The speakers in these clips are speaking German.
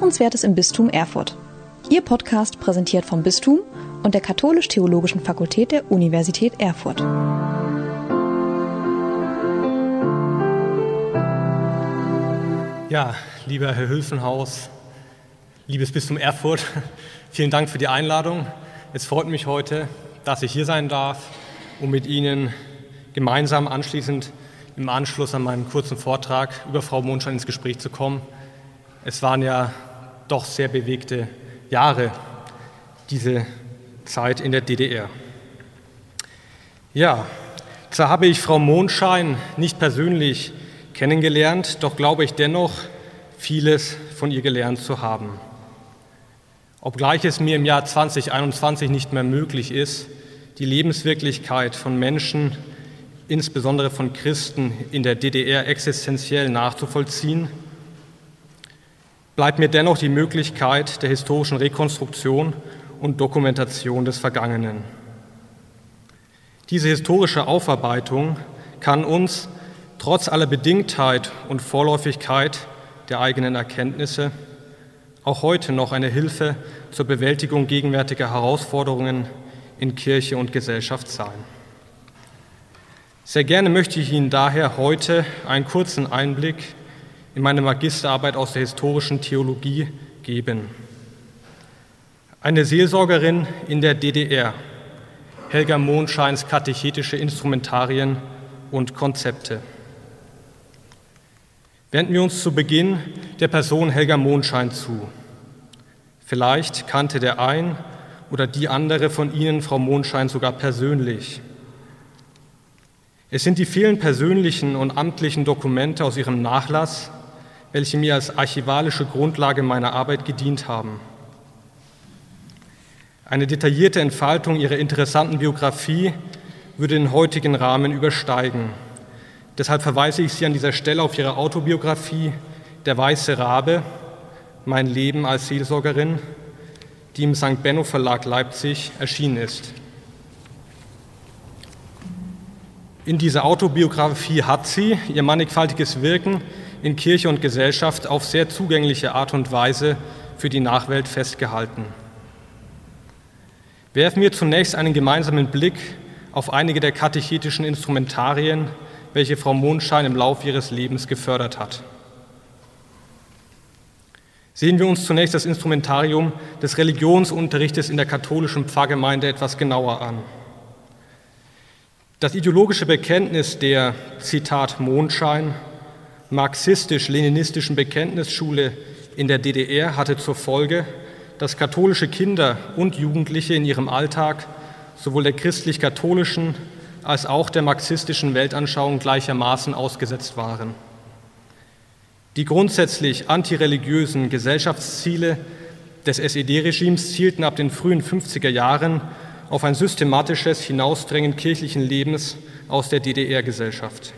Hörenswertes im Bistum Erfurt. Ihr Podcast präsentiert vom Bistum und der Katholisch-Theologischen Fakultät der Universität Erfurt. Ja, lieber Herr Hülfenhaus, liebes Bistum Erfurt, vielen Dank für die Einladung. Es freut mich heute, dass ich hier sein darf, um mit Ihnen gemeinsam anschließend im Anschluss an meinen kurzen Vortrag über Frau Mondschein ins Gespräch zu kommen. Es waren ja doch sehr bewegte Jahre, diese Zeit in der DDR. Ja, zwar habe ich Frau Mondschein nicht persönlich kennengelernt, doch glaube ich dennoch, vieles von ihr gelernt zu haben. Obgleich es mir im Jahr 2021 nicht mehr möglich ist, die Lebenswirklichkeit von Menschen, insbesondere von Christen in der DDR existenziell nachzuvollziehen, bleibt mir dennoch die Möglichkeit der historischen Rekonstruktion und Dokumentation des Vergangenen. Diese historische Aufarbeitung kann uns trotz aller Bedingtheit und Vorläufigkeit der eigenen Erkenntnisse auch heute noch eine Hilfe zur Bewältigung gegenwärtiger Herausforderungen in Kirche und Gesellschaft sein. Sehr gerne möchte ich Ihnen daher heute einen kurzen Einblick in meine Magisterarbeit aus der historischen Theologie geben. Eine Seelsorgerin in der DDR, Helga Mondscheins katechetische Instrumentarien und Konzepte. Wenden wir uns zu Beginn der Person Helga Mondschein zu. Vielleicht kannte der ein oder die andere von Ihnen Frau Mondschein sogar persönlich. Es sind die vielen persönlichen und amtlichen Dokumente aus ihrem Nachlass, welche mir als archivalische Grundlage meiner Arbeit gedient haben. Eine detaillierte Entfaltung ihrer interessanten Biografie würde den heutigen Rahmen übersteigen. Deshalb verweise ich Sie an dieser Stelle auf Ihre Autobiografie Der Weiße Rabe, mein Leben als Seelsorgerin, die im St. Benno Verlag Leipzig erschienen ist. In dieser Autobiografie hat sie ihr mannigfaltiges Wirken in Kirche und Gesellschaft auf sehr zugängliche Art und Weise für die Nachwelt festgehalten. Werfen wir zunächst einen gemeinsamen Blick auf einige der katechetischen Instrumentarien, welche Frau Mondschein im Laufe ihres Lebens gefördert hat. Sehen wir uns zunächst das Instrumentarium des Religionsunterrichtes in der katholischen Pfarrgemeinde etwas genauer an. Das ideologische Bekenntnis der, Zitat, Mondschein, marxistisch-leninistischen Bekenntnisschule in der DDR hatte zur Folge, dass katholische Kinder und Jugendliche in ihrem Alltag sowohl der christlich-katholischen als auch der marxistischen Weltanschauung gleichermaßen ausgesetzt waren. Die grundsätzlich antireligiösen Gesellschaftsziele des SED-Regimes zielten ab den frühen 50er Jahren auf ein systematisches Hinausdrängen kirchlichen Lebens aus der DDR-Gesellschaft.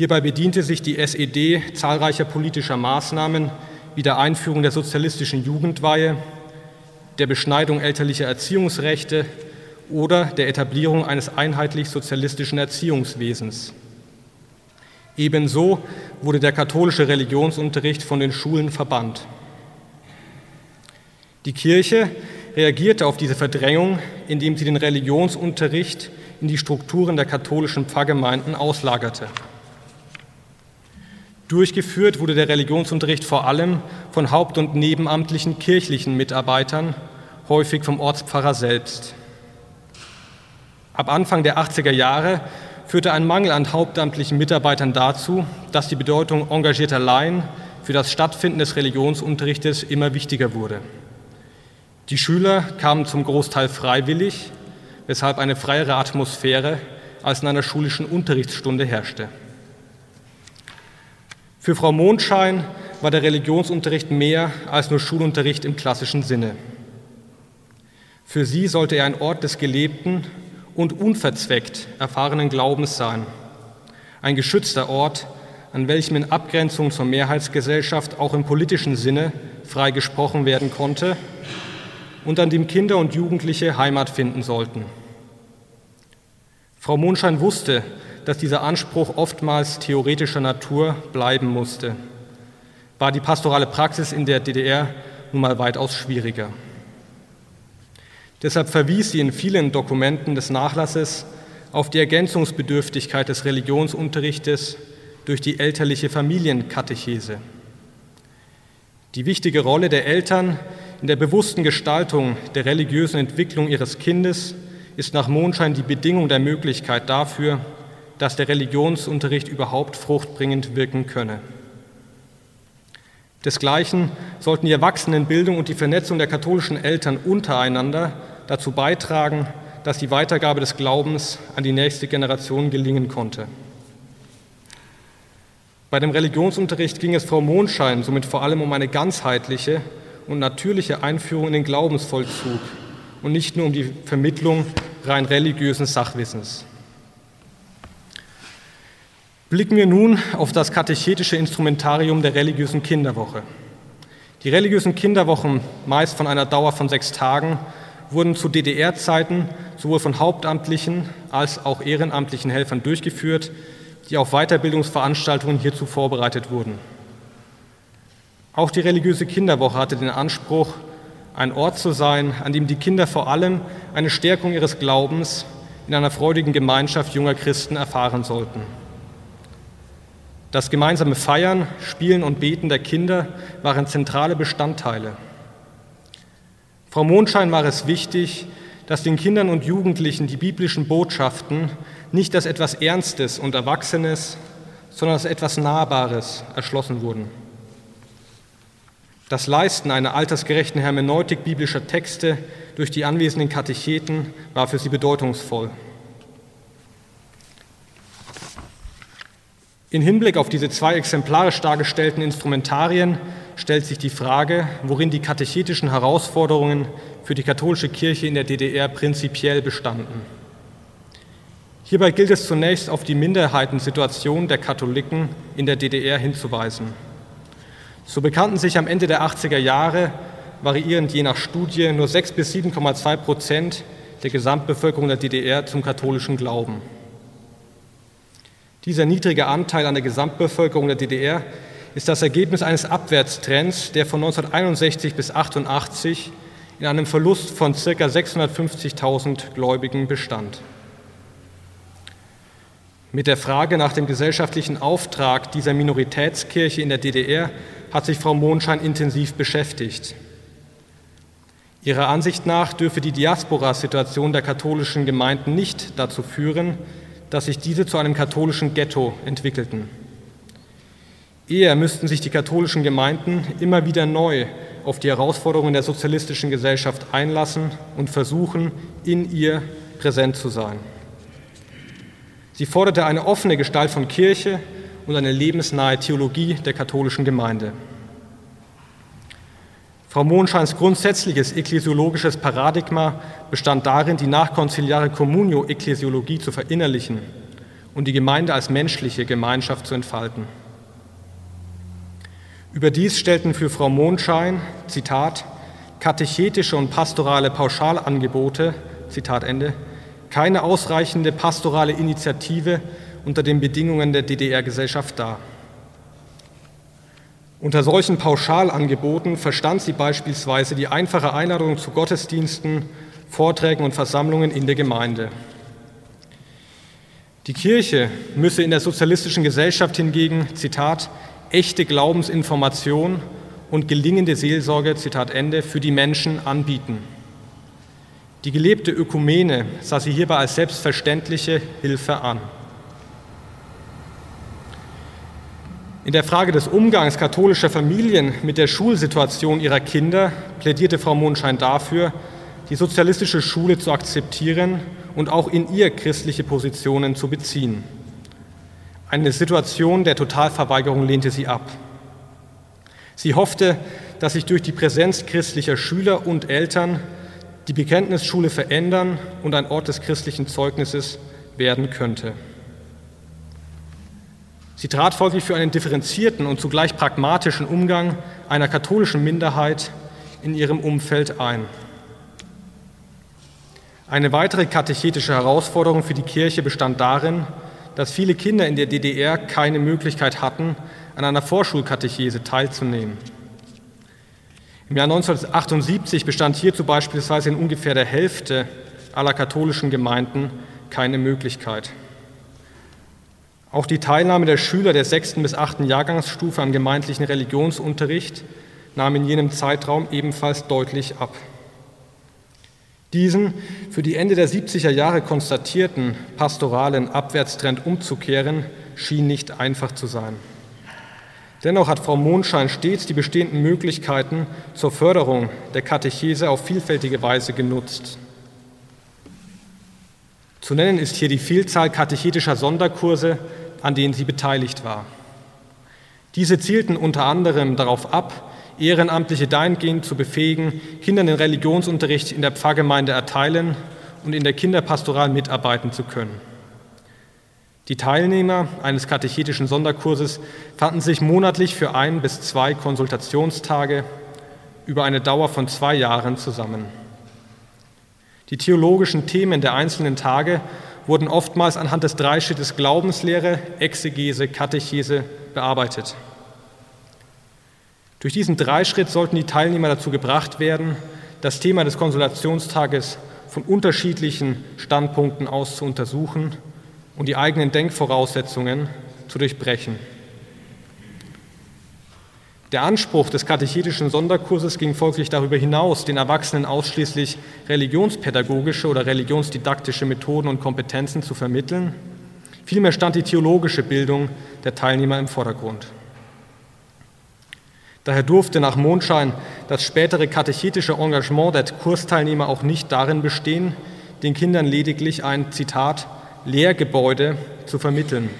Hierbei bediente sich die SED zahlreicher politischer Maßnahmen wie der Einführung der sozialistischen Jugendweihe, der Beschneidung elterlicher Erziehungsrechte oder der Etablierung eines einheitlich sozialistischen Erziehungswesens. Ebenso wurde der katholische Religionsunterricht von den Schulen verbannt. Die Kirche reagierte auf diese Verdrängung, indem sie den Religionsunterricht in die Strukturen der katholischen Pfarrgemeinden auslagerte. Durchgeführt wurde der Religionsunterricht vor allem von haupt- und nebenamtlichen kirchlichen Mitarbeitern, häufig vom Ortspfarrer selbst. Ab Anfang der 80er Jahre führte ein Mangel an hauptamtlichen Mitarbeitern dazu, dass die Bedeutung engagierter Laien für das Stattfinden des Religionsunterrichtes immer wichtiger wurde. Die Schüler kamen zum Großteil freiwillig, weshalb eine freiere Atmosphäre als in einer schulischen Unterrichtsstunde herrschte. Für Frau Mondschein war der Religionsunterricht mehr als nur Schulunterricht im klassischen Sinne. Für sie sollte er ein Ort des gelebten und unverzweckt erfahrenen Glaubens sein, ein geschützter Ort, an welchem in Abgrenzung zur Mehrheitsgesellschaft auch im politischen Sinne frei gesprochen werden konnte und an dem Kinder und Jugendliche Heimat finden sollten. Frau Mondschein wusste, dass dieser Anspruch oftmals theoretischer Natur bleiben musste. war die pastorale Praxis in der DDR nun mal weitaus schwieriger. Deshalb verwies sie in vielen Dokumenten des Nachlasses auf die Ergänzungsbedürftigkeit des Religionsunterrichtes durch die elterliche Familienkatechese. Die wichtige Rolle der Eltern in der bewussten Gestaltung der religiösen Entwicklung ihres Kindes ist nach Mondschein die Bedingung der Möglichkeit dafür, dass der Religionsunterricht überhaupt fruchtbringend wirken könne. Desgleichen sollten die Erwachsenenbildung und die Vernetzung der katholischen Eltern untereinander dazu beitragen, dass die Weitergabe des Glaubens an die nächste Generation gelingen konnte. Bei dem Religionsunterricht ging es Frau Mondschein somit vor allem um eine ganzheitliche und natürliche Einführung in den Glaubensvollzug und nicht nur um die Vermittlung rein religiösen Sachwissens. Blicken wir nun auf das katechetische Instrumentarium der religiösen Kinderwoche. Die religiösen Kinderwochen, meist von einer Dauer von sechs Tagen, wurden zu DDR-Zeiten sowohl von hauptamtlichen als auch ehrenamtlichen Helfern durchgeführt, die auf Weiterbildungsveranstaltungen hierzu vorbereitet wurden. Auch die religiöse Kinderwoche hatte den Anspruch, ein Ort zu sein, an dem die Kinder vor allem eine Stärkung ihres Glaubens in einer freudigen Gemeinschaft junger Christen erfahren sollten. Das gemeinsame Feiern, Spielen und Beten der Kinder waren zentrale Bestandteile. Frau Mondschein war es wichtig, dass den Kindern und Jugendlichen die biblischen Botschaften nicht als etwas Ernstes und Erwachsenes, sondern als etwas Nahbares erschlossen wurden. Das Leisten einer altersgerechten Hermeneutik biblischer Texte durch die anwesenden Katecheten war für sie bedeutungsvoll. In Hinblick auf diese zwei exemplarisch dargestellten Instrumentarien stellt sich die Frage, worin die katechetischen Herausforderungen für die katholische Kirche in der DDR prinzipiell bestanden. Hierbei gilt es zunächst auf die Minderheitensituation der Katholiken in der DDR hinzuweisen. So bekannten sich am Ende der 80er Jahre, variierend je nach Studie, nur 6 bis 7,2 Prozent der Gesamtbevölkerung der DDR zum katholischen Glauben. Dieser niedrige Anteil an der Gesamtbevölkerung der DDR ist das Ergebnis eines Abwärtstrends, der von 1961 bis 1988 in einem Verlust von ca. 650.000 Gläubigen bestand. Mit der Frage nach dem gesellschaftlichen Auftrag dieser Minoritätskirche in der DDR hat sich Frau Mondschein intensiv beschäftigt. Ihrer Ansicht nach dürfe die Diaspora-Situation der katholischen Gemeinden nicht dazu führen, dass sich diese zu einem katholischen Ghetto entwickelten. Eher müssten sich die katholischen Gemeinden immer wieder neu auf die Herausforderungen der sozialistischen Gesellschaft einlassen und versuchen, in ihr präsent zu sein. Sie forderte eine offene Gestalt von Kirche und eine lebensnahe Theologie der katholischen Gemeinde. Frau Mondscheins grundsätzliches ekklesiologisches Paradigma bestand darin, die nachkonziliare Communio-Ekklesiologie zu verinnerlichen und die Gemeinde als menschliche Gemeinschaft zu entfalten. Überdies stellten für Frau Mondschein, Zitat, katechetische und pastorale Pauschalangebote, Zitat Ende, keine ausreichende pastorale Initiative unter den Bedingungen der DDR-Gesellschaft dar. Unter solchen Pauschalangeboten verstand sie beispielsweise die einfache Einladung zu Gottesdiensten, Vorträgen und Versammlungen in der Gemeinde. Die Kirche müsse in der sozialistischen Gesellschaft hingegen, Zitat, echte Glaubensinformation und gelingende Seelsorge, Zitat Ende, für die Menschen anbieten. Die gelebte Ökumene sah sie hierbei als selbstverständliche Hilfe an. In der Frage des Umgangs katholischer Familien mit der Schulsituation ihrer Kinder plädierte Frau Mondschein dafür, die sozialistische Schule zu akzeptieren und auch in ihr christliche Positionen zu beziehen. Eine Situation der Totalverweigerung lehnte sie ab. Sie hoffte, dass sich durch die Präsenz christlicher Schüler und Eltern die Bekenntnisschule verändern und ein Ort des christlichen Zeugnisses werden könnte. Sie trat folglich für einen differenzierten und zugleich pragmatischen Umgang einer katholischen Minderheit in ihrem Umfeld ein. Eine weitere katechetische Herausforderung für die Kirche bestand darin, dass viele Kinder in der DDR keine Möglichkeit hatten, an einer Vorschulkatechese teilzunehmen. Im Jahr 1978 bestand hierzu beispielsweise in ungefähr der Hälfte aller katholischen Gemeinden keine Möglichkeit. Auch die Teilnahme der Schüler der sechsten bis achten Jahrgangsstufe am gemeindlichen Religionsunterricht nahm in jenem Zeitraum ebenfalls deutlich ab. Diesen für die Ende der 70er Jahre konstatierten pastoralen Abwärtstrend umzukehren, schien nicht einfach zu sein. Dennoch hat Frau Mondschein stets die bestehenden Möglichkeiten zur Förderung der Katechese auf vielfältige Weise genutzt. Zu nennen ist hier die Vielzahl katechetischer Sonderkurse, an denen sie beteiligt war. Diese zielten unter anderem darauf ab, Ehrenamtliche dahingehend zu befähigen, Kindern den Religionsunterricht in der Pfarrgemeinde erteilen und in der Kinderpastoral mitarbeiten zu können. Die Teilnehmer eines katechetischen Sonderkurses fanden sich monatlich für ein bis zwei Konsultationstage über eine Dauer von zwei Jahren zusammen. Die theologischen Themen der einzelnen Tage wurden oftmals anhand des Dreischrittes Glaubenslehre, Exegese, Katechese bearbeitet. Durch diesen Dreischritt sollten die Teilnehmer dazu gebracht werden, das Thema des Konsolationstages von unterschiedlichen Standpunkten aus zu untersuchen und die eigenen Denkvoraussetzungen zu durchbrechen. Der Anspruch des katechetischen Sonderkurses ging folglich darüber hinaus, den Erwachsenen ausschließlich religionspädagogische oder religionsdidaktische Methoden und Kompetenzen zu vermitteln. Vielmehr stand die theologische Bildung der Teilnehmer im Vordergrund. Daher durfte nach Mondschein das spätere katechetische Engagement der Kursteilnehmer auch nicht darin bestehen, den Kindern lediglich ein Zitat Lehrgebäude zu vermitteln.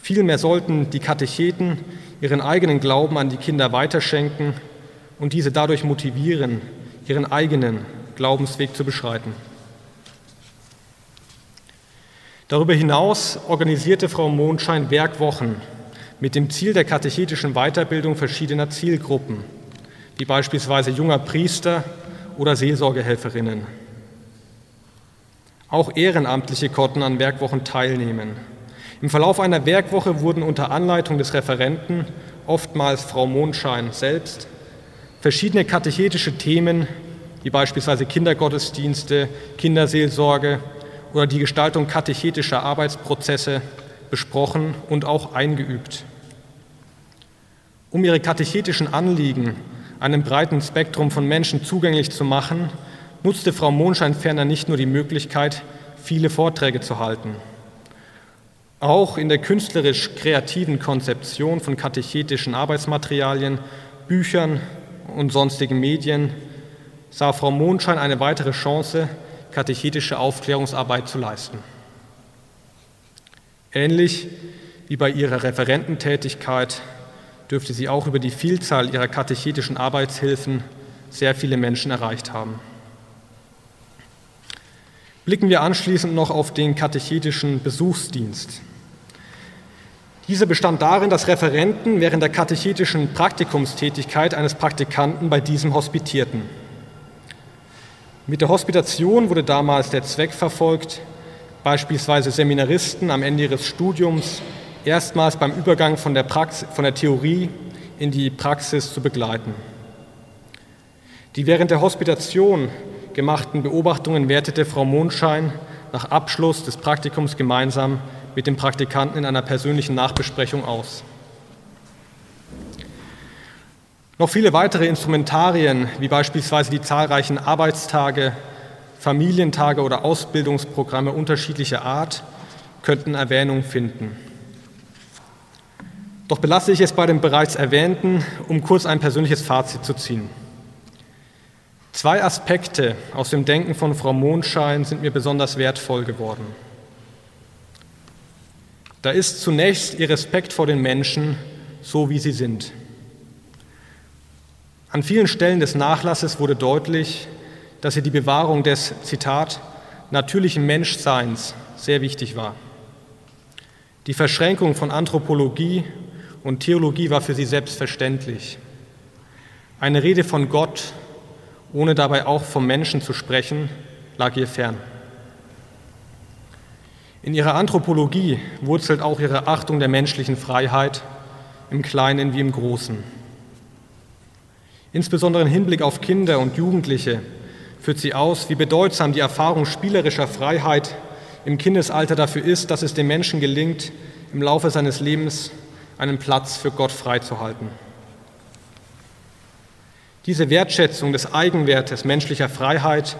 Vielmehr sollten die Katecheten ihren eigenen Glauben an die Kinder weiterschenken und diese dadurch motivieren, ihren eigenen Glaubensweg zu beschreiten. Darüber hinaus organisierte Frau Mondschein Werkwochen mit dem Ziel der katechetischen Weiterbildung verschiedener Zielgruppen, wie beispielsweise junger Priester oder Seelsorgehelferinnen. Auch Ehrenamtliche konnten an Werkwochen teilnehmen. Im Verlauf einer Werkwoche wurden unter Anleitung des Referenten, oftmals Frau Mondschein selbst, verschiedene katechetische Themen, wie beispielsweise Kindergottesdienste, Kinderseelsorge oder die Gestaltung katechetischer Arbeitsprozesse besprochen und auch eingeübt. Um ihre katechetischen Anliegen einem breiten Spektrum von Menschen zugänglich zu machen, nutzte Frau Mondschein ferner nicht nur die Möglichkeit, viele Vorträge zu halten. Auch in der künstlerisch-kreativen Konzeption von katechetischen Arbeitsmaterialien, Büchern und sonstigen Medien sah Frau Mondschein eine weitere Chance, katechetische Aufklärungsarbeit zu leisten. Ähnlich wie bei ihrer Referententätigkeit dürfte sie auch über die Vielzahl ihrer katechetischen Arbeitshilfen sehr viele Menschen erreicht haben. Blicken wir anschließend noch auf den katechetischen Besuchsdienst. Dieser bestand darin, dass Referenten während der katechetischen Praktikumstätigkeit eines Praktikanten bei diesem hospitierten. Mit der Hospitation wurde damals der Zweck verfolgt, beispielsweise Seminaristen am Ende ihres Studiums erstmals beim Übergang von der, Praxis, von der Theorie in die Praxis zu begleiten. Die während der Hospitation gemachten Beobachtungen wertete Frau Mondschein nach Abschluss des Praktikums gemeinsam mit dem Praktikanten in einer persönlichen Nachbesprechung aus. Noch viele weitere Instrumentarien, wie beispielsweise die zahlreichen Arbeitstage, Familientage oder Ausbildungsprogramme unterschiedlicher Art könnten Erwähnung finden. Doch belasse ich es bei dem bereits Erwähnten, um kurz ein persönliches Fazit zu ziehen. Zwei Aspekte aus dem Denken von Frau Mondschein sind mir besonders wertvoll geworden. Da ist zunächst ihr Respekt vor den Menschen, so wie sie sind. An vielen Stellen des Nachlasses wurde deutlich, dass ihr die Bewahrung des, Zitat, natürlichen Menschseins sehr wichtig war. Die Verschränkung von Anthropologie und Theologie war für sie selbstverständlich. Eine Rede von Gott, ohne dabei auch vom Menschen zu sprechen, lag ihr fern. In ihrer Anthropologie wurzelt auch ihre Achtung der menschlichen Freiheit im Kleinen wie im Großen. Insbesondere im Hinblick auf Kinder und Jugendliche führt sie aus, wie bedeutsam die Erfahrung spielerischer Freiheit im Kindesalter dafür ist, dass es dem Menschen gelingt, im Laufe seines Lebens einen Platz für Gott freizuhalten. Diese Wertschätzung des Eigenwertes menschlicher Freiheit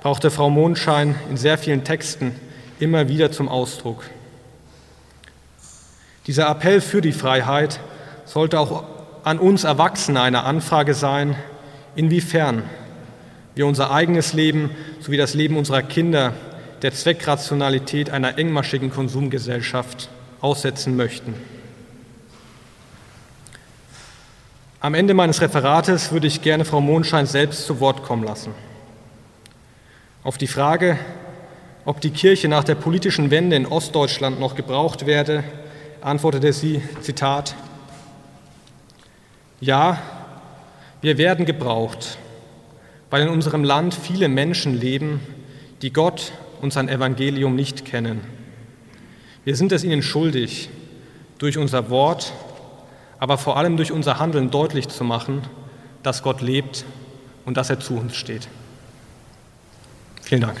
brauchte Frau Mondschein in sehr vielen Texten immer wieder zum Ausdruck. Dieser Appell für die Freiheit sollte auch an uns Erwachsene eine Anfrage sein, inwiefern wir unser eigenes Leben sowie das Leben unserer Kinder der Zweckrationalität einer engmaschigen Konsumgesellschaft aussetzen möchten. Am Ende meines Referates würde ich gerne Frau Mondschein selbst zu Wort kommen lassen. Auf die Frage, ob die Kirche nach der politischen Wende in Ostdeutschland noch gebraucht werde, antwortete sie, Zitat, Ja, wir werden gebraucht, weil in unserem Land viele Menschen leben, die Gott und sein Evangelium nicht kennen. Wir sind es ihnen schuldig, durch unser Wort aber vor allem durch unser Handeln deutlich zu machen, dass Gott lebt und dass er zu uns steht. Vielen Dank.